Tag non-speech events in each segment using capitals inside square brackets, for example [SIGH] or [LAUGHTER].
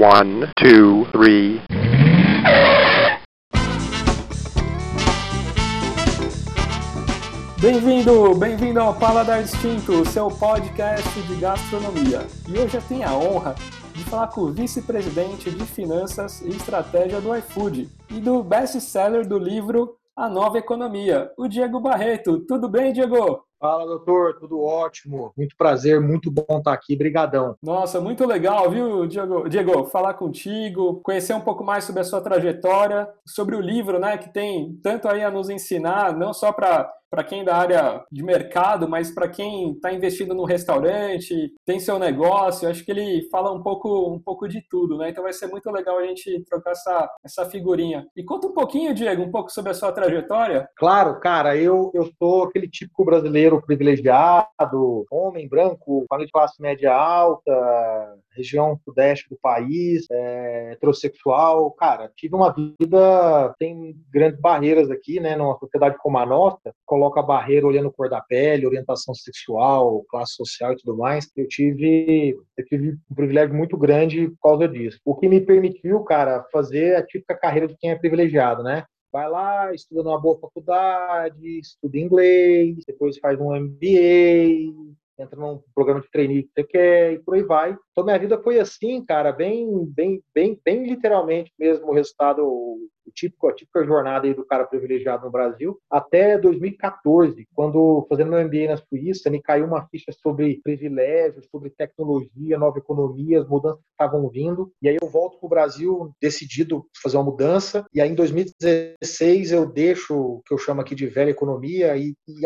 One, two, three. Bem-vindo, bem-vindo ao Paladar Distinto, seu podcast de gastronomia. E hoje eu tenho a honra de falar com o vice-presidente de finanças e estratégia do iFood e do best-seller do livro A Nova Economia, o Diego Barreto. Tudo bem, Diego? Fala, doutor, tudo ótimo. Muito prazer, muito bom estar aqui. Brigadão. Nossa, muito legal, viu, Diego? Diego, falar contigo, conhecer um pouco mais sobre a sua trajetória, sobre o livro, né, que tem tanto aí a nos ensinar, não só para para quem da área de mercado, mas para quem está investindo no restaurante, tem seu negócio, acho que ele fala um pouco, um pouco de tudo, né? Então vai ser muito legal a gente trocar essa, essa figurinha. E conta um pouquinho, Diego, um pouco sobre a sua trajetória. Claro, cara, eu, eu sou aquele típico brasileiro privilegiado, homem branco, família de classe média alta, região sudeste do país, é, heterossexual. Cara, tive uma vida, tem grandes barreiras aqui, né? Numa sociedade como a nossa, coloca a barreira olhando cor da pele, orientação sexual, classe social e tudo mais. Eu tive, eu tive um privilégio muito grande por causa disso. O que me permitiu, cara, fazer a típica carreira de quem é privilegiado, né? Vai lá, estuda numa boa faculdade, estuda inglês, depois faz um MBA, entra num programa de trainee que você quer e por aí vai. Então minha vida foi assim, cara, bem, bem, bem, bem literalmente mesmo o resultado o típico, a típica jornada do cara privilegiado no Brasil, até 2014, quando, fazendo meu MBA na Suíça, me caiu uma ficha sobre privilégios, sobre tecnologia, nova economia, as mudanças que estavam vindo. E aí eu volto para o Brasil decidido fazer uma mudança. E aí em 2016 eu deixo o que eu chamo aqui de velha economia e, e,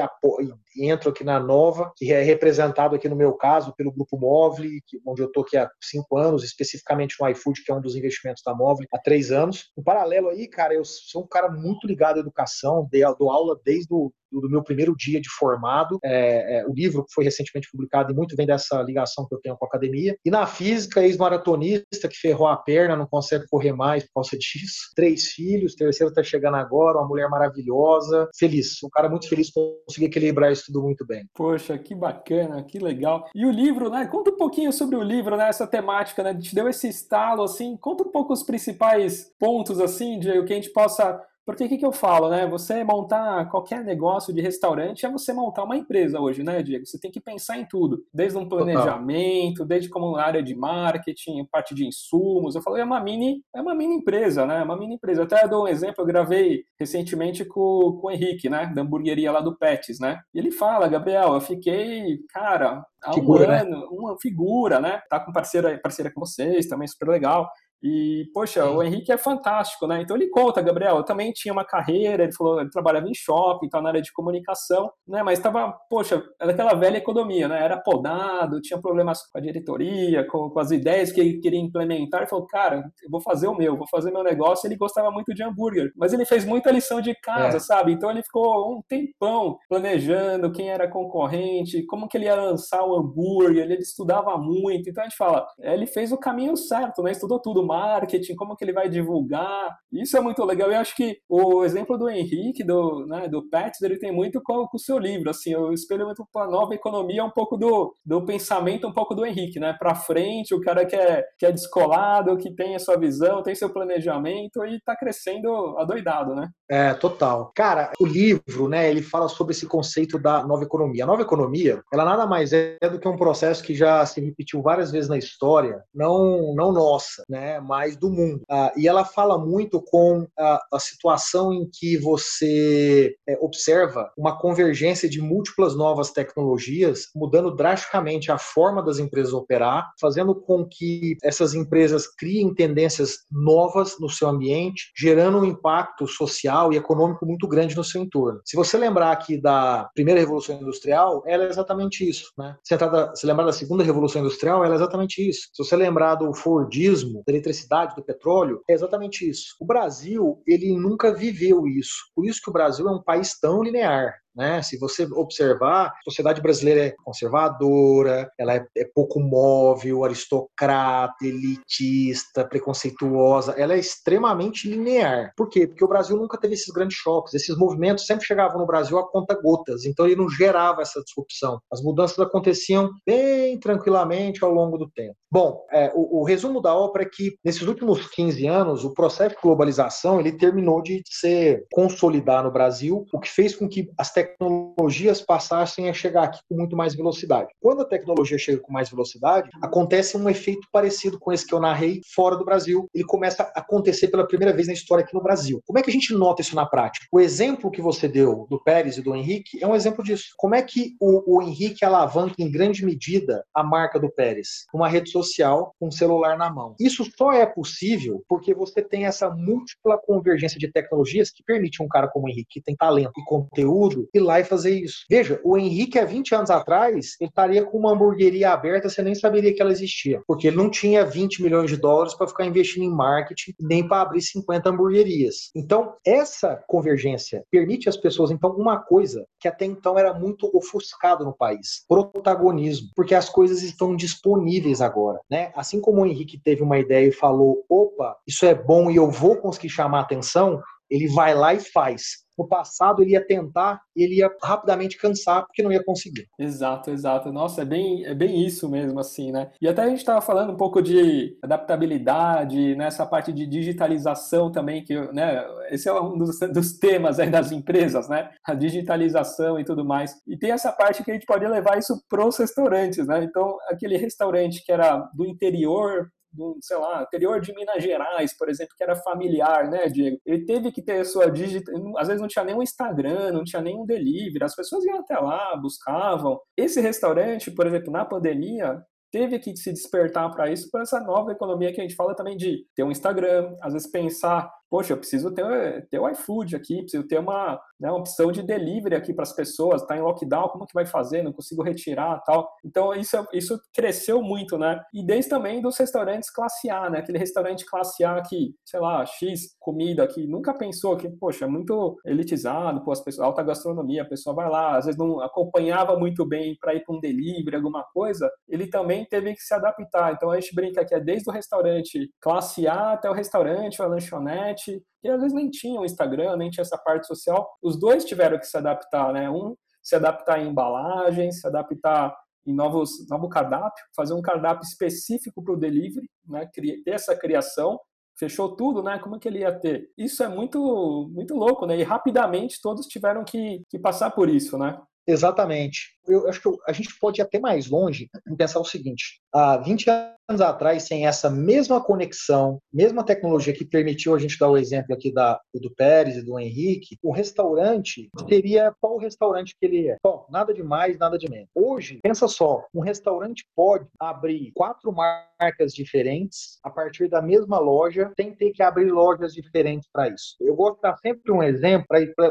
e entro aqui na nova, que é representado aqui no meu caso pelo Grupo Móvel, onde eu estou aqui há cinco anos, especificamente no iFood, que é um dos investimentos da Móvel, há três anos. No paralelo aí, cara, eu sou um cara muito ligado à educação, dou aula desde o do meu primeiro dia de formado. É, é, o livro foi recentemente publicado e muito vem dessa ligação que eu tenho com a academia. E na física, ex-maratonista que ferrou a perna, não consegue correr mais por causa disso. [LAUGHS] Três filhos, terceiro está chegando agora, uma mulher maravilhosa. Feliz, um cara muito feliz conseguir equilibrar isso tudo muito bem. Poxa, que bacana, que legal. E o livro, né? Conta um pouquinho sobre o livro, né? Essa temática, né? Te deu esse estalo, assim. Conta um pouco os principais pontos, assim, de o que a gente possa porque o que, que eu falo, né? Você montar qualquer negócio de restaurante é você montar uma empresa hoje, né, Diego? Você tem que pensar em tudo, desde um planejamento, Total. desde como área de marketing, parte de insumos. Eu falo, é uma mini, é uma mini empresa, né? É uma mini empresa. Até dou um exemplo, eu gravei recentemente com, com o Henrique, né? Da hamburgueria lá do Pets, né? E ele fala, Gabriel, eu fiquei, cara, há figura, um né? ano, né? uma figura, né? Tá com parceira, parceira com vocês, também super legal. E, poxa, o Henrique é fantástico, né? Então ele conta, Gabriel, eu também tinha uma carreira, ele falou, ele trabalhava em shopping, então na área de comunicação, né? Mas estava, poxa, era aquela velha economia, né? Era podado, tinha problemas com a diretoria, com, com as ideias que ele queria implementar. Ele falou, cara, eu vou fazer o meu, vou fazer meu negócio. Ele gostava muito de hambúrguer, mas ele fez muita lição de casa, é. sabe? Então ele ficou um tempão planejando quem era concorrente, como que ele ia lançar o hambúrguer, ele estudava muito. Então a gente fala, ele fez o caminho certo, né? Estudou tudo marketing, como que ele vai divulgar. Isso é muito legal. Eu acho que o exemplo do Henrique, do, né, do Pets, ele tem muito com, com o seu livro. Assim, eu espelho muito com a nova economia, um pouco do, do pensamento, um pouco do Henrique, né? Para frente, o cara que é, que é descolado, que tem a sua visão, tem seu planejamento e está crescendo adoidado, né? É, total. Cara, o livro, né, ele fala sobre esse conceito da nova economia. A nova economia, ela nada mais é do que um processo que já se repetiu várias vezes na história, não, não nossa, né, mais do mundo. Ah, e ela fala muito com a, a situação em que você é, observa uma convergência de múltiplas novas tecnologias, mudando drasticamente a forma das empresas operar, fazendo com que essas empresas criem tendências novas no seu ambiente, gerando um impacto social e econômico muito grande no seu entorno. Se você lembrar aqui da primeira revolução industrial, ela é exatamente isso. Né? Se, se lembrar da segunda revolução industrial, ela é exatamente isso. Se você lembrar do Fordismo, da eletricidade, do petróleo, é exatamente isso. O Brasil, ele nunca viveu isso. Por isso que o Brasil é um país tão linear. Né? Se você observar, a sociedade brasileira é conservadora, ela é, é, pouco móvel, aristocrata, elitista, preconceituosa, ela é extremamente linear. Por quê? Porque o Brasil nunca teve esses grandes choques, esses movimentos sempre chegavam no Brasil a conta gotas, então ele não gerava essa disrupção. As mudanças aconteciam bem tranquilamente ao longo do tempo. Bom, é, o, o, resumo da ópera é que nesses últimos 15 anos, o processo de globalização ele terminou de ser consolidar no Brasil, o que fez com que as tecnologias passassem a chegar aqui com muito mais velocidade. Quando a tecnologia chega com mais velocidade, acontece um efeito parecido com esse que eu narrei fora do Brasil. Ele começa a acontecer pela primeira vez na história aqui no Brasil. Como é que a gente nota isso na prática? O exemplo que você deu do Pérez e do Henrique é um exemplo disso. Como é que o, o Henrique alavanca em grande medida a marca do Pérez? Uma rede social social com o celular na mão. Isso só é possível porque você tem essa múltipla convergência de tecnologias que permite um cara como o Henrique, que tem talento e conteúdo, ir lá e fazer isso. Veja, o Henrique, há 20 anos atrás, ele estaria com uma hamburgueria aberta, você nem saberia que ela existia, porque ele não tinha 20 milhões de dólares para ficar investindo em marketing, nem para abrir 50 hamburguerias. Então, essa convergência permite às pessoas, então, uma coisa que até então era muito ofuscado no país: protagonismo, porque as coisas estão disponíveis agora Né? Assim como o Henrique teve uma ideia e falou: opa, isso é bom e eu vou conseguir chamar atenção, ele vai lá e faz no passado ele ia tentar e ele ia rapidamente cansar porque não ia conseguir. Exato, exato. Nossa, é bem, é bem isso mesmo, assim, né? E até a gente estava falando um pouco de adaptabilidade, nessa né? parte de digitalização também, que, né? Esse é um dos, dos temas aí das empresas, né? A digitalização e tudo mais. E tem essa parte que a gente pode levar isso para os restaurantes, né? Então, aquele restaurante que era do interior do, sei lá, interior de Minas Gerais, por exemplo, que era familiar, né, Diego? Ele teve que ter a sua digital, às vezes não tinha nem um Instagram, não tinha nem um delivery, as pessoas iam até lá, buscavam. Esse restaurante, por exemplo, na pandemia, teve que se despertar para isso, para essa nova economia que a gente fala também de ter um Instagram, às vezes pensar poxa, eu preciso ter, ter o iFood aqui, preciso ter uma, né, uma opção de delivery aqui para as pessoas, está em lockdown, como que vai fazer? Não consigo retirar tal. Então, isso, isso cresceu muito, né? E desde também dos restaurantes classe A, né? Aquele restaurante classe A que, sei lá, X comida que nunca pensou que, poxa, é muito elitizado, pô, as pessoas, alta gastronomia, a pessoa vai lá, às vezes não acompanhava muito bem para ir para um delivery, alguma coisa, ele também teve que se adaptar. Então, a gente brinca que é desde o restaurante classe A até o restaurante, a lanchonete, que às vezes nem tinha o Instagram, nem tinha essa parte social. Os dois tiveram que se adaptar, né? Um se adaptar em embalagens, se adaptar em novos, novo cardápio, fazer um cardápio específico para o delivery, né? ter essa criação, fechou tudo, né? Como é que ele ia ter? Isso é muito, muito louco, né? E rapidamente todos tiveram que, que passar por isso, né? Exatamente. Eu acho que a gente pode ir até mais longe e pensar o seguinte: há 20 anos atrás, sem essa mesma conexão, mesma tecnologia que permitiu a gente dar o exemplo aqui da, do Pérez e do Henrique, o restaurante seria qual restaurante que ele é? Bom, nada de mais, nada de menos. Hoje, pensa só: um restaurante pode abrir quatro marcas diferentes a partir da mesma loja, sem ter que abrir lojas diferentes para isso. Eu vou dar sempre um exemplo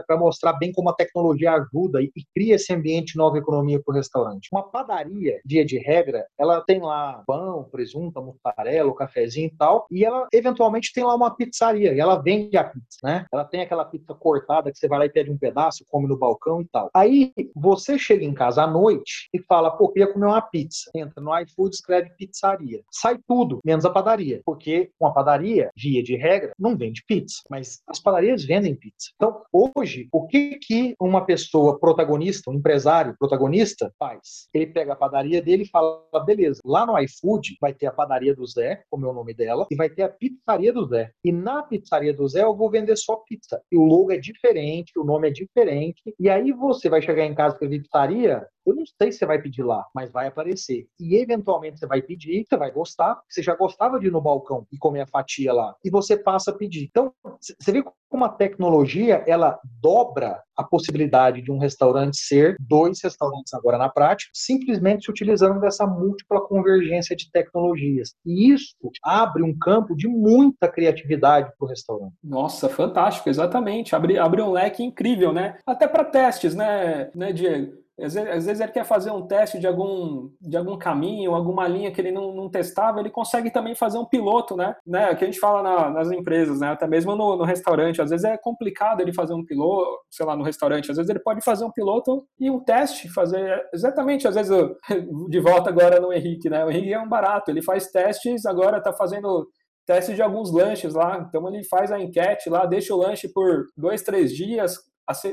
para mostrar bem como a tecnologia ajuda e, e cria esse ambiente nova economia para o restaurante. Uma padaria, dia de regra, ela tem lá pão, presunto, mussarela, o cafezinho e tal, e ela eventualmente tem lá uma pizzaria, e ela vende a pizza, né? Ela tem aquela pizza cortada que você vai lá e pede um pedaço, come no balcão e tal. Aí você chega em casa à noite e fala, pô, queria comer uma pizza. Entra no iFood, escreve pizzaria. Sai tudo, menos a padaria, porque uma padaria, via de regra, não vende pizza, mas as padarias vendem pizza. Então, hoje, o que que uma pessoa protagonista, um empresário protagonista faz? Ele pega a padaria dele e fala, beleza, lá no iFood vai ter a padaria do Zé, como é o nome dela, e vai ter a pizzaria do Zé. E na pizzaria do Zé eu vou vender só pizza. E o logo é diferente, o nome é diferente. E aí você vai chegar em casa com a pizzaria, eu não sei se você vai pedir lá, mas vai aparecer. E eventualmente você vai pedir, você vai gostar, você já gostava de ir no balcão e comer a fatia lá, e você passa a pedir. Então, você vê como a tecnologia ela dobra a possibilidade de um restaurante ser dois restaurantes agora na prática, simplesmente se utilizando dessa múltipla convergência de tecnologias. E isso abre um campo de muita criatividade para o restaurante. Nossa, fantástico, exatamente. Abre, abre um leque incrível, né? Até para testes, né, né, Diego? Às vezes, às vezes, ele quer fazer um teste de algum, de algum caminho, alguma linha que ele não, não testava, ele consegue também fazer um piloto, né? né? Que a gente fala na, nas empresas, né? Até mesmo no, no, restaurante. Às vezes é complicado ele fazer um piloto, sei lá, no restaurante. Às vezes ele pode fazer um piloto e um teste, fazer exatamente. Às vezes, [LAUGHS] de volta agora no Henrique, né? O Henrique é um barato, ele faz testes, agora está fazendo teste de alguns lanches lá. Então ele faz a enquete lá, deixa o lanche por dois, três dias,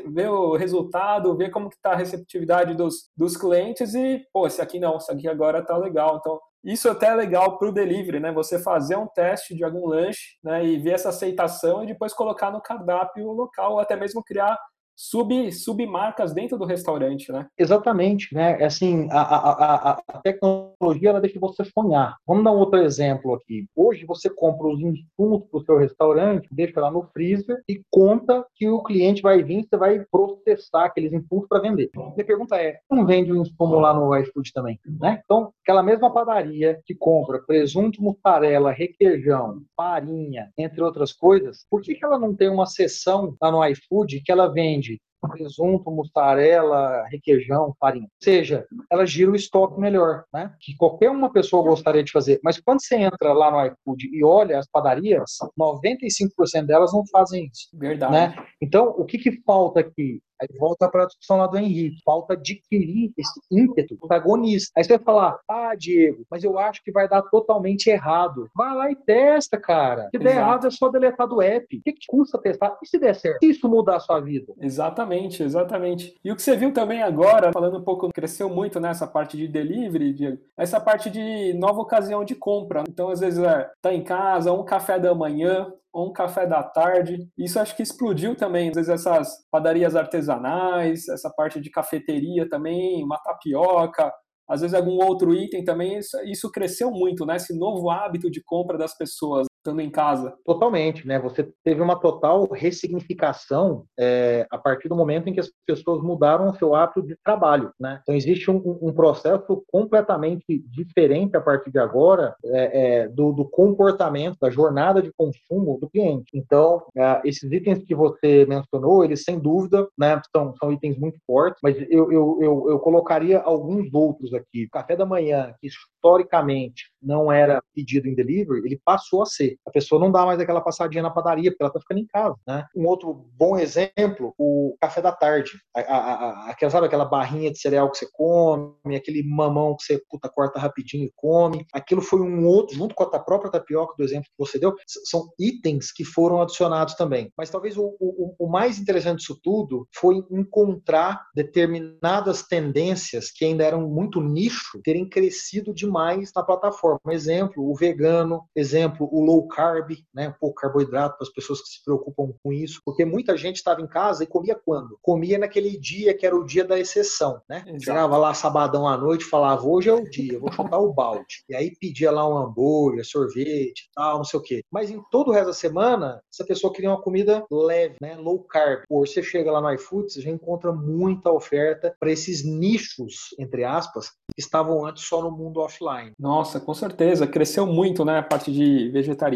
ver o resultado, ver como que está a receptividade dos, dos clientes e, pô, esse aqui não, esse aqui agora tá legal. Então, Isso até é legal para o delivery, né? Você fazer um teste de algum lanche né, e ver essa aceitação e depois colocar no cardápio local, ou até mesmo criar sub, submarcas dentro do restaurante, né? Exatamente, né? É assim, a, a, a, a, tecnologia ela deixa você sonhar. Vamos dar um outro exemplo aqui. Hoje você compra os insumos para o seu restaurante, deixa lá no freezer e conta que o cliente vai vir, você vai processar aqueles insumos para vender. Minha pergunta é, não vende o insumo lá no iFood também, né? Então, aquela mesma padaria que compra presunto, mussarela, requeijão, farinha, entre outras coisas, por que, que ela não tem uma seção lá no iFood que ela vende presunto, mussarela, requeijão, farinha. Ou seja, ela gira o estoque melhor, né? Que qualquer uma pessoa gostaria de fazer. Mas quando você entra lá no iFood e olha as padarias, 95% delas não fazem isso. Verdade. Né? Então, o que, que falta aqui? Aí volta para a discussão lá do Henrique. Falta adquirir esse ímpeto protagonista. Aí você vai falar, ah, Diego, mas eu acho que vai dar totalmente errado. Vai lá e testa, cara. Se der Exato. errado, é só deletar do app. O que, que custa testar? E se der certo? Se isso mudar a sua vida? Exatamente, exatamente. E o que você viu também agora, falando um pouco, cresceu muito nessa parte de delivery, Diego, essa parte de nova ocasião de compra. Então, às vezes, é, tá em casa, um café da manhã, ou um café da tarde. Isso acho que explodiu também. Às vezes essas padarias artesanais, essa parte de cafeteria também, uma tapioca, às vezes algum outro item também, isso, isso cresceu muito, né? Esse novo hábito de compra das pessoas estando em casa. Totalmente, né? Você teve uma total ressignificação é, a partir do momento em que as pessoas mudaram o seu hábito de trabalho, né? Então existe um, um processo completamente diferente a partir de agora é, é, do, do, comportamento, da jornada de consumo do cliente. Então é, esses itens que você mencionou, eles sem dúvida, né? São, são itens muito fortes, mas eu, eu, eu, eu colocaria alguns outros aqui. café da manhã, que historicamente não era pedido em delivery, ele passou a ser. A pessoa não dá mais aquela passadinha na padaria, porque ela está ficando em casa. Né? Um outro bom exemplo, o café da tarde. A, a, a, sabe aquela barrinha de cereal que você come, aquele mamão que você puta, corta rapidinho e come. Aquilo foi um outro, junto com a própria tapioca do exemplo que você deu, são itens que foram adicionados também. Mas talvez o, o, o mais interessante disso tudo foi encontrar determinadas tendências que ainda eram muito nicho, terem crescido demais na plataforma. Exemplo, o vegano, exemplo, o low carb, né, pouco carboidrato para as pessoas que se preocupam com isso, porque muita gente estava em casa e comia quando? Comia naquele dia que era o dia da exceção, né? Exato. Chegava lá sabadão à noite e falava, hoje é o dia, vou chutar o balde. E aí pedia lá um hambúrguer, sorvete, tal, não sei o quê. Mas em todo o resto da semana, essa pessoa queria uma comida leve, né, low carb. Ou você chega lá no iFood, você já encontra muita oferta para esses nichos, entre aspas, que estavam antes só no mundo offline. Nossa, com certeza, cresceu muito, né, a parte de vegetariano,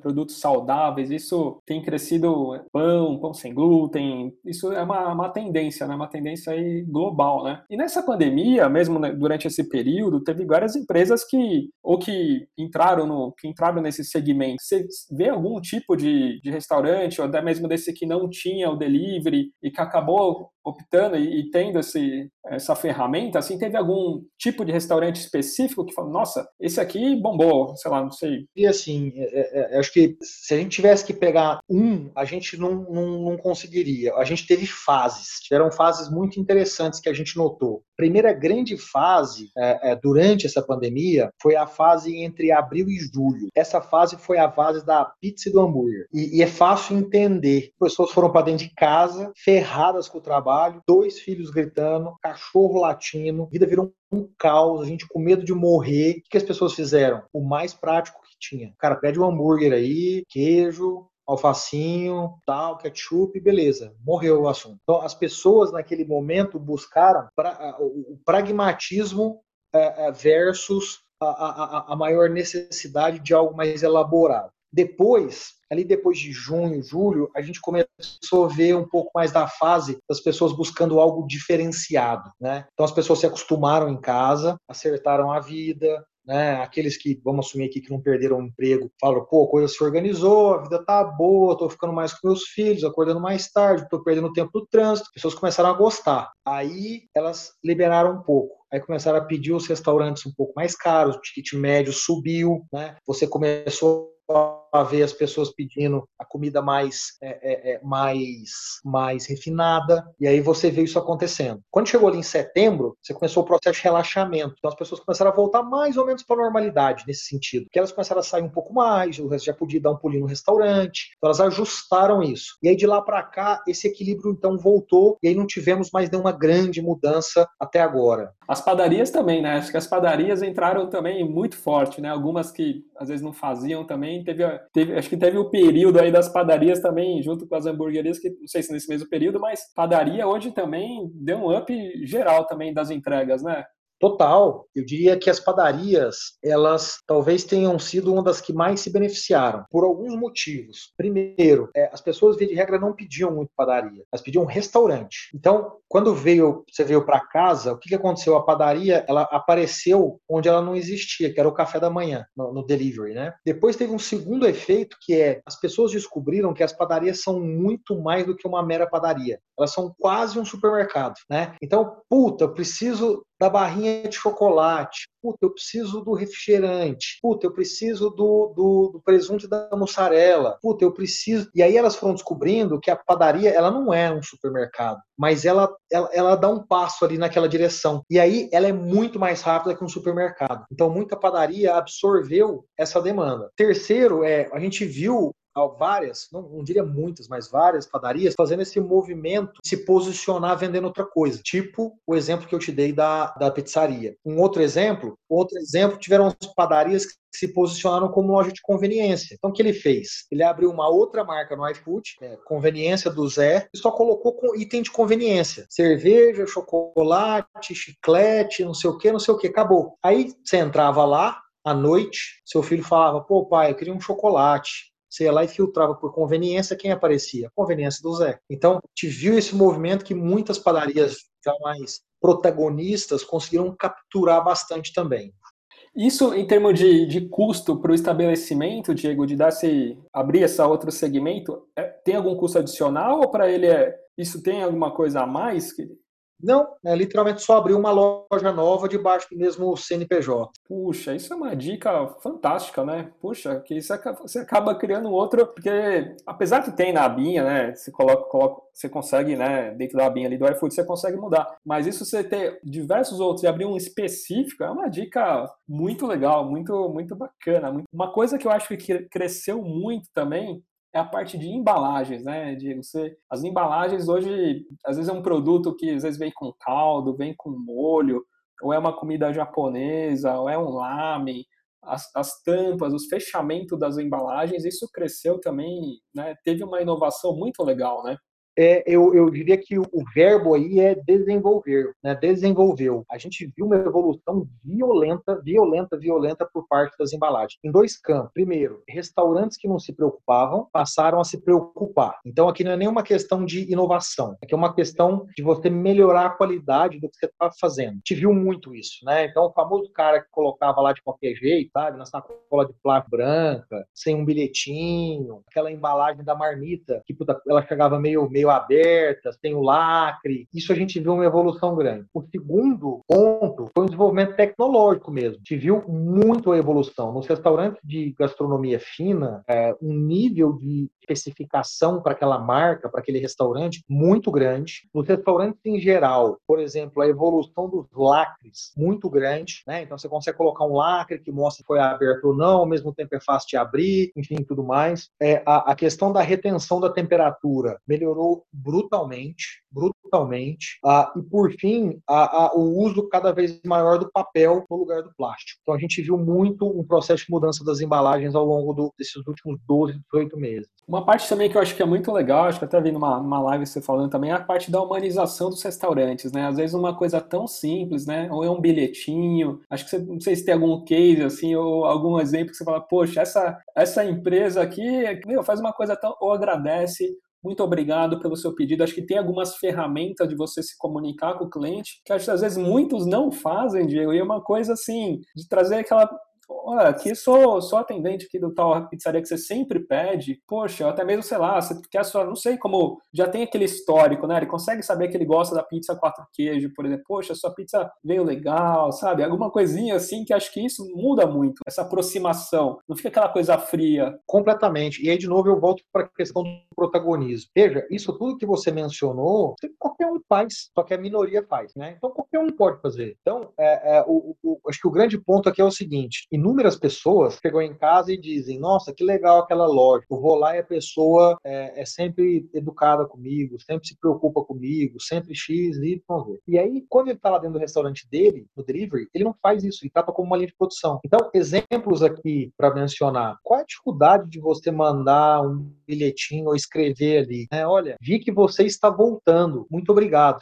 produtos saudáveis, isso tem crescido pão, pão sem glúten, isso é uma, uma tendência, né, uma tendência aí global, né. E nessa pandemia, mesmo né, durante esse período, teve várias empresas que, ou que entraram no, que entraram nesse segmento. Você vê algum tipo de, de restaurante, ou até mesmo desse que não tinha o delivery e que acabou optando e, e, tendo esse, essa ferramenta, assim, teve algum tipo de restaurante específico que falou, nossa, esse aqui bombou, sei lá, não sei. E assim, é, é, acho que se a gente tivesse que pegar um, a gente não, não, não conseguiria. A gente teve fases, tiveram fases muito interessantes que a gente notou. Primeira grande fase é, é, durante essa pandemia foi a fase entre abril e julho. Essa fase foi a fase da pizza e do hambúrguer. E, e é fácil entender. As pessoas foram para dentro de casa, ferradas com o trabalho, dois filhos gritando, cachorro latindo, vida virou um caos, a gente com medo de morrer. O que as pessoas fizeram? O mais prático que tinha. Cara, pede um hambúrguer aí, queijo, alfacinho, tal, ketchup, beleza, morreu o assunto. Então, as pessoas naquele momento buscaram pra, o pragmatismo é, é, versus a, a, a maior necessidade de algo mais elaborado. Depois, ali depois de junho, julho, a gente começou a ver um pouco mais da fase das pessoas buscando algo diferenciado, né? Então as pessoas se acostumaram em casa, acertaram a vida, né? Aqueles que, vamos assumir aqui, que não perderam o emprego, falam, pô, a coisa se organizou, a vida tá boa, tô ficando mais com meus filhos, acordando mais tarde, tô perdendo tempo no trânsito. As pessoas começaram a gostar. Aí elas liberaram um pouco. Aí começaram a pedir os restaurantes um pouco mais caros, o ticket médio subiu, né? Você começou a a ver as pessoas pedindo a comida mais, é, é, é, mais, mais refinada, e aí você viu isso acontecendo. Quando chegou ali em setembro, você começou o processo de relaxamento. Então as pessoas começaram a voltar mais ou menos para a normalidade nesse sentido. Que elas começaram a sair um pouco mais, o resto já podia dar um pulinho no restaurante. Então elas ajustaram isso. E aí de lá para cá, esse equilíbrio então voltou, e aí não tivemos mais nenhuma grande mudança até agora. As padarias também, né? Acho que as padarias entraram também muito forte, né? Algumas que às vezes não faziam também. Teve, teve, acho que teve o período aí das padarias também, junto com as hamburguerias, que não sei se nesse mesmo período, mas padaria hoje também deu um up geral também das entregas, né? Total. Eu diria que as padarias, elas talvez tenham sido uma das que mais se beneficiaram, por alguns motivos. Primeiro, é, as pessoas, via de regra, não pediam muito padaria, elas pediam restaurante. Então, quando veio, você veio para casa, o que, que aconteceu? A padaria, ela apareceu onde ela não existia, que era o café da manhã, no, no delivery, né? Depois teve um segundo efeito, que é, as pessoas descobriram que as padarias são muito mais do que uma mera padaria. Elas são quase um supermercado, né? Então, puta, eu preciso da barrinha de chocolate. Puta, eu preciso do refrigerante. Puta, eu preciso do, do, do presunto e da mussarela. Puta, eu preciso. E aí elas foram descobrindo que a padaria, ela não é um supermercado, mas ela, ela, ela dá um passo ali naquela direção. E aí ela é muito mais rápida que um supermercado. Então, muita padaria absorveu essa demanda. Terceiro, é, a gente viu várias, não, não, diria muitas, mas várias padarias fazendo esse movimento se posicionar vendendo outra coisa. Tipo o exemplo que eu te dei da, da pizzaria. Um outro exemplo, outro exemplo, tiveram as padarias que se posicionaram como loja de conveniência. Então, o que ele fez? Ele abriu uma outra marca no iFood, é, conveniência do Zé, e só colocou com item de conveniência. Cerveja, chocolate, chiclete, não sei o que, não sei o que, acabou. Aí você entrava lá, à noite, seu filho falava, pô pai, eu queria um chocolate. Você ia lá e filtrava por conveniência quem aparecia? Conveniência do Zé. Então, te viu esse movimento que muitas padarias já mais protagonistas conseguiram capturar bastante também. Isso em termos de, de custo para o estabelecimento, Diego, de dar esse, abrir esse outro segmento, é, tem algum custo adicional ou para ele é, isso tem alguma coisa a mais? Que, não, é literalmente só abrir uma loja nova debaixo do mesmo CNPJ. Puxa, isso é uma dica fantástica, né? Puxa, que isso você acaba criando outro, porque apesar que tem na abinha, né? Você coloca, coloca, você consegue, né? Dentro da abinha ali do iFood, você consegue mudar. Mas isso você ter diversos outros e abrir um específico é uma dica muito legal, muito, muito bacana. Uma coisa que eu acho que cresceu muito também é a parte de embalagens, né, Diego? Você, as embalagens hoje, às vezes é um produto que às vezes vem com caldo, vem com molho, ou é uma comida japonesa, ou é um lamen, as, as tampas, os fechamentos das embalagens, isso cresceu também, né, teve uma inovação muito legal, né? É, eu, eu diria que o, verbo aí é desenvolver, né? Desenvolveu. A gente viu uma evolução violenta, violenta, violenta por parte das embalagens. Em dois campos. Primeiro, restaurantes que não se preocupavam passaram a se preocupar. Então aqui não é nenhuma questão de inovação, aqui é uma questão de você melhorar a qualidade do que você está fazendo. A gente viu muito isso, né? Então o famoso cara que colocava lá de qualquer jeito, sabe? Na sacola de plástico branca, sem um bilhetinho, aquela embalagem da marmita que puta, ela chegava meio meio abertas, tem o lacre. Isso a gente viu uma evolução grande. O segundo ponto foi o desenvolvimento tecnológico mesmo. A gente viu muito a evolução. Nos restaurantes de gastronomia fina, é, um nível de especificação para aquela marca, para aquele restaurante, muito grande. Nos restaurantes em geral, por exemplo, a evolução dos lacres, muito grande. Né? Então você consegue colocar um lacre que mostra se foi aberto ou não, ao mesmo tempo é fácil de abrir, enfim, tudo mais. É, a, a questão da retenção da temperatura melhorou brutalmente, brutalmente. Ah, e por fim, a, a, o uso cada vez maior do papel no lugar do plástico. Então a gente viu muito um processo de mudança das embalagens ao longo do, desses últimos 12, 18 meses. Uma parte também que eu acho que é muito legal, acho que até vi numa, numa live você falando também, é a parte da humanização dos restaurantes, né? Às vezes uma coisa tão simples, né? Ou é um bilhetinho, acho que você, não sei se tem algum case, assim, ou algum exemplo que você fala, poxa, essa, essa empresa aqui, meu, faz uma coisa tão, ou agradece, muito obrigado pelo seu pedido. Acho que tem algumas ferramentas de você se comunicar com o cliente que acho que às vezes muitos não fazem, Diego. E é uma coisa assim, de trazer aquela olha, aqui sou, sou atendente aqui do tal pizzaria que você sempre pede, poxa, até mesmo, sei lá, você quer só, não sei como, já tem aquele histórico, né? Ele consegue saber que ele gosta da pizza quatro queijo, por exemplo, poxa, sua pizza veio legal, sabe? Alguma coisinha assim que acho que isso muda muito, essa aproximação, não fica aquela coisa fria. Completamente. E aí, de novo, eu volto para a questão do protagonismo. Veja, isso tudo que você mencionou, qualquer um faz, só que a minoria faz, né? Então, qualquer um pode fazer. Então, é, é, o, o, acho que o grande ponto aqui é o seguinte: inúmeras pessoas chegam em casa e dizem, nossa, que legal aquela loja. Eu vou lá e a pessoa é, é sempre educada comigo, sempre se preocupa comigo, sempre X, Y, Z. E aí, quando ele está lá dentro do restaurante dele, no delivery, ele não faz isso, ele trata como uma linha de produção. Então, exemplos aqui para mencionar. Qual é a dificuldade de você mandar um bilhetinho ou escrever ali? É, olha, vi que você está voltando. Muito obrigado.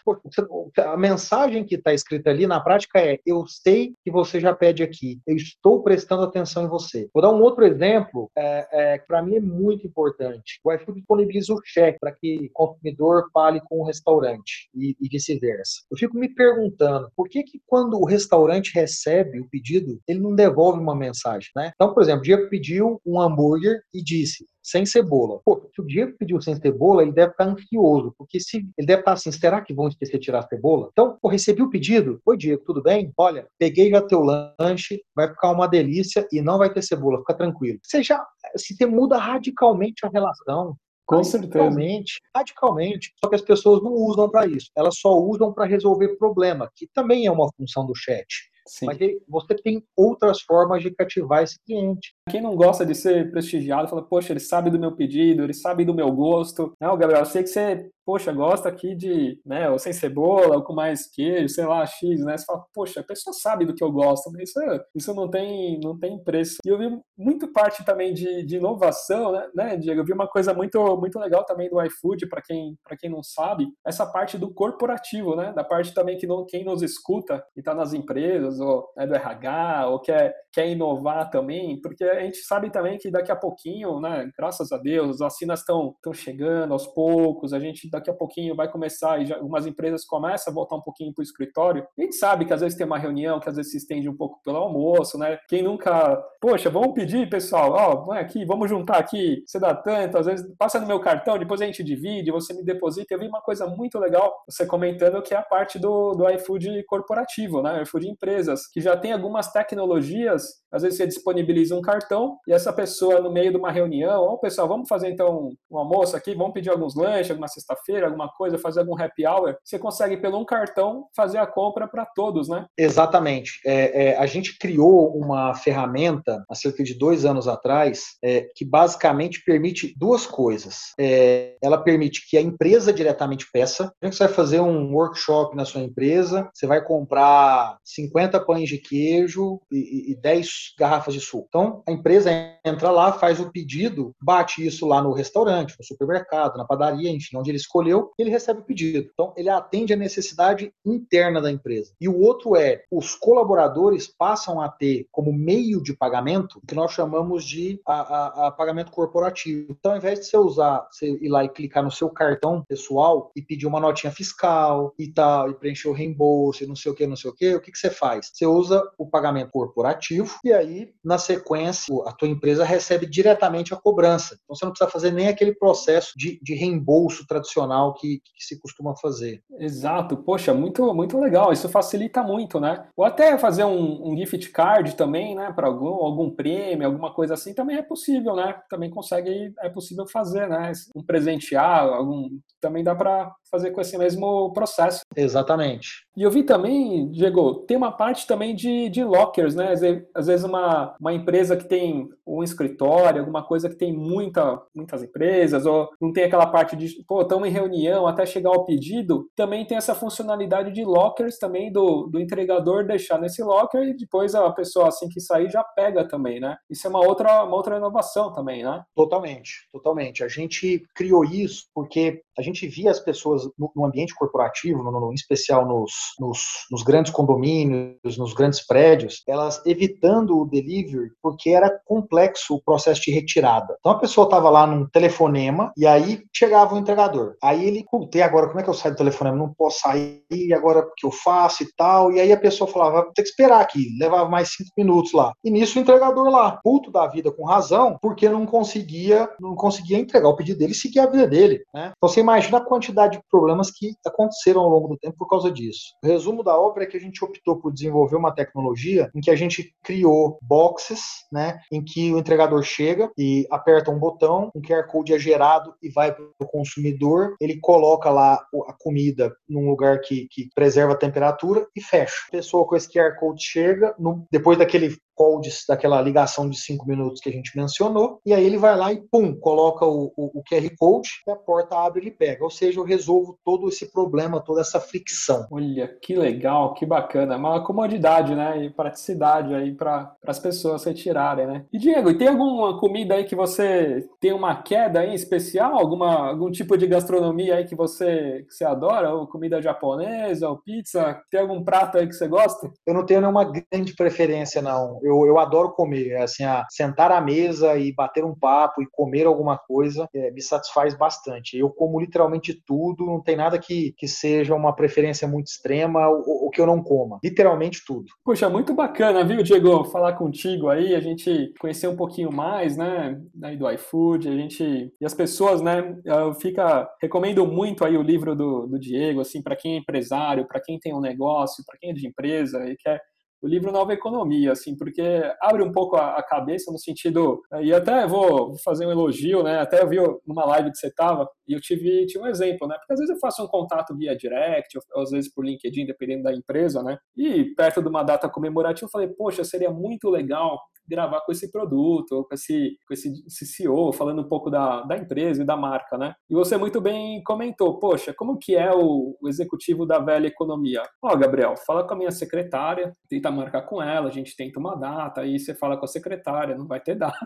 A mensagem que está escrita ali na prática é: eu sei que você já pede aqui, eu estou prestando atenção em você. Vou dar um outro exemplo é, é, que para mim é muito importante. O iFood disponibiliza o cheque para que o consumidor fale com o restaurante e, e vice-versa. Eu fico me perguntando por que, que quando o restaurante recebe o pedido, ele não devolve uma mensagem, né? Então, por exemplo, o Diego pediu um hambúrguer e disse: sem cebola. Pô, se o Diego pediu sem cebola, ele deve estar ansioso, porque se ele deve estar assim, será que vão esquecer de tirar a cebola? Então, pô, recebi o pedido. Oi, Diego, tudo bem? Olha, peguei já teu lanche, vai ficar uma delícia e não vai ter cebola, fica tranquilo. Você já se você muda radicalmente a relação. Com certeza. Radicalmente, radicalmente. Só que as pessoas não usam para isso. Elas só usam para resolver problema, que também é uma função do chat. Sim. Mas você tem outras formas de cativar esse cliente. Quem não gosta de ser prestigiado, fala, poxa, ele sabe do meu pedido, ele sabe do meu gosto. Não, Gabriel, eu sei que você, poxa, gosta aqui de, né, ou sem cebola, ou com mais queijo, sei lá, X, né? Você fala, poxa, a pessoa sabe do que eu gosto, mas isso, isso não, tem, não tem preço. E eu vi muito parte também de, de inovação, né, né, Diego? Eu vi uma coisa muito, muito legal também do iFood, para quem, quem não sabe, essa parte do corporativo, né? Da parte também que não, quem nos escuta e está nas empresas, ou né, do RH, ou quer, quer inovar também, porque a gente sabe também que daqui a pouquinho, né, graças a Deus, as vacinas estão chegando aos poucos, a gente daqui a pouquinho vai começar, e já, algumas empresas começam a voltar um pouquinho para o escritório. A gente sabe que às vezes tem uma reunião que às vezes se estende um pouco pelo almoço, né? Quem nunca, poxa, vamos pedir, pessoal, ó, vai aqui, vamos juntar aqui, você dá tanto, às vezes passa no meu cartão, depois a gente divide, você me deposita. Eu vi uma coisa muito legal, você comentando que é a parte do, do iFood corporativo, né? iFood empresas, que já tem algumas tecnologias, às vezes você disponibiliza um cartão e essa pessoa no meio de uma reunião, ó, pessoal, vamos fazer então um almoço aqui, vamos pedir alguns lanches, alguma sexta-feira, alguma coisa, fazer algum happy hour. Você consegue pelo um cartão fazer a compra para todos, né? Exatamente. É, é, a gente criou uma ferramenta há cerca de dois anos atrás é, que basicamente permite duas coisas. É, ela permite que a empresa diretamente peça. Você vai fazer um workshop na sua empresa, você vai comprar 50 pães de queijo e, e 10 garrafas de suco. Então, a empresa entra lá, faz o pedido, bate isso lá no restaurante, no supermercado, na padaria, enfim, onde ele escolheu, ele recebe o pedido. Então, ele atende a necessidade interna da empresa. E o outro é, os colaboradores passam a ter como meio de pagamento o que nós chamamos de a, a, a pagamento corporativo. Então, ao invés de você usar, você ir lá e clicar no seu cartão pessoal e pedir uma notinha fiscal e tal, e preencher o reembolso e não sei o que, não sei o que, o que, que você faz? Você usa o pagamento corporativo e aí, na sequência, a tua empresa recebe diretamente a cobrança. Então você não precisa fazer nem aquele processo de, de reembolso tradicional que, que, se costuma fazer. Exato, poxa, muito, muito legal. Isso facilita muito, né? Ou até fazer um, um gift card também, né? Para algum, algum prêmio, alguma coisa assim, também é possível, né? Também consegue, é possível fazer, né? Um presentear, algum, também dá para fazer com esse mesmo processo. Exatamente. E eu vi também, Diego, tem uma parte também de, de lockers, né? Às vezes uma, uma empresa que tem um escritório, alguma coisa que tem muita, muitas empresas, ou não tem aquela parte de, pô, estamos em reunião até chegar ao pedido, também tem essa funcionalidade de lockers também do, do entregador deixar nesse locker e depois a pessoa assim que sair já pega também, né? Isso é uma outra, uma outra inovação também, né? Totalmente, totalmente. A gente criou isso porque a gente via as pessoas no, no ambiente corporativo, no, no, em especial nos, nos, nos, grandes condomínios, nos grandes prédios, elas evitando o delivery porque era complexo o processo de retirada. Então a pessoa estava lá num telefonema e aí chegava o entregador. Aí ele, puta, agora como é que eu saio do telefonema? Não posso sair, agora o que eu faço e tal. E aí a pessoa falava, vou ter que esperar aqui, levava mais cinco minutos lá. E nisso o entregador lá, puto da vida com razão, porque não conseguia, não conseguia entregar o pedido dele e seguir a vida dele. Né? Então você imagina a quantidade de problemas que aconteceram ao longo do tempo por causa disso. O resumo da obra é que a gente optou por desenvolver uma tecnologia em que a gente criou boxes, né, em que o entregador chega e aperta um botão, um QR Code é gerado e vai para o consumidor, ele coloca lá a comida num lugar que, que preserva a temperatura e fecha. A pessoa com esse QR Code chega, no, depois daquele codes daquela ligação de cinco minutos que a gente mencionou, e aí ele vai lá e pum, coloca o, o, o QR Code e a porta abre e ele pega. Ou seja, eu resolvo todo esse problema, toda essa fricção. Olha, que legal, que bacana. É uma comodidade, né? E praticidade aí para as pessoas retirarem, né? E Diego, tem alguma comida aí que você tem uma queda aí especial? Alguma, algum tipo de gastronomia aí que você, que você adora? Ou comida japonesa, ou pizza? Tem algum prato aí que você gosta? Eu não tenho nenhuma grande preferência, não eu, eu adoro comer. É assim, a, sentar à mesa e bater um papo e comer alguma coisa é, me satisfaz bastante. Eu como literalmente tudo, não tem nada que, que seja uma preferência muito extrema ou, que eu não coma. Literalmente tudo. Puxa, muito bacana, viu, Diego? Falar contigo aí, a gente conhecer um pouquinho mais, né, aí do iFood, a gente e as pessoas, né, fica recomendo muito aí o livro do, do Diego, assim, para quem é empresário, para quem tem um negócio, para quem é de empresa e quer o livro Nova Economia, assim, porque abre um pouco a, cabeça no sentido, e até vou fazer um elogio, né, até eu vi numa live que você estava, e eu tive, tive um exemplo, né, porque às vezes eu faço um contato via direct, ou às vezes por LinkedIn, dependendo da empresa, né, e perto de uma data comemorativa eu falei, poxa, seria muito legal gravar com esse produto, ou com esse, com esse CEO, falando um pouco da, da empresa e da marca, né? E você muito bem comentou, poxa, como que é o, o executivo da velha economia? Ó, oh, Gabriel, fala com a minha secretária, tenta marcar com ela, a gente tenta uma data, aí você fala com a secretária, não vai ter [LAUGHS] data,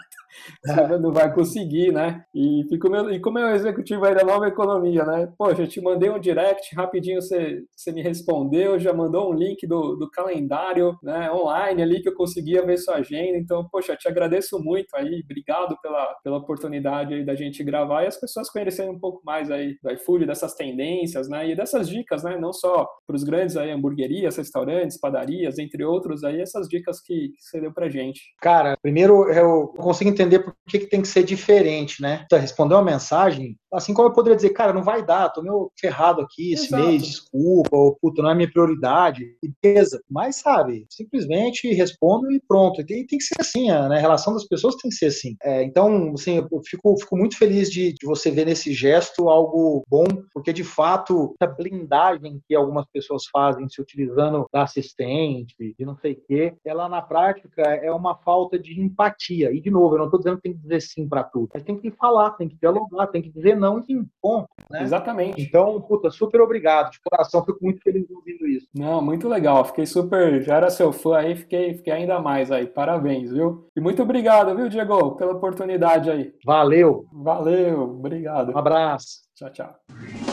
você não vai conseguir, né? E, fica meu, e como é o executivo aí da nova economia, né? Poxa, eu te mandei um direct, rapidinho você, você me respondeu, já mandou um link do, do calendário né, online ali que eu conseguia ver sua agenda, então, poxa, te agradeço muito aí, obrigado pela, pela oportunidade aí da gente gravar e as pessoas conhecerem um pouco mais aí do iFood, dessas tendências, né, e dessas dicas, né, não só para os grandes aí, hamburguerias, restaurantes, padarias, entre outros aí, essas dicas que, que você deu pra gente. Cara, primeiro eu consigo entender por que, que tem que ser diferente, né? Você respondeu uma mensagem, assim como eu poderia dizer, cara, não vai dar, tô meio ferrado aqui esse Exato. mês, desculpa, ou puta, não é minha prioridade, beleza. Mas, sabe, simplesmente respondo e pronto. E tem, tem que ser assim, a, né? a relação das pessoas tem que ser assim. É, então, assim, eu fico, fico muito feliz de, de, você ver nesse gesto algo bom, porque de fato, essa blindagem que algumas pessoas fazem se utilizando da assistente, de não sei o quê, ela na prática é uma falta de empatia. E, de novo, eu não estou dizendo que tem que dizer sim para tudo, mas tem que falar, tem que dialogar, tem que dizer não em ponto. Né? Exatamente. Então, puta, super obrigado. De coração, fico muito feliz ouvindo isso. Não, muito legal. Fiquei super. Já era seu fã aí, fiquei, fiquei ainda mais aí. Parabéns, viu? E muito obrigado, viu, Diego, pela oportunidade aí. Valeu. Valeu, obrigado. Um abraço. Tchau, tchau.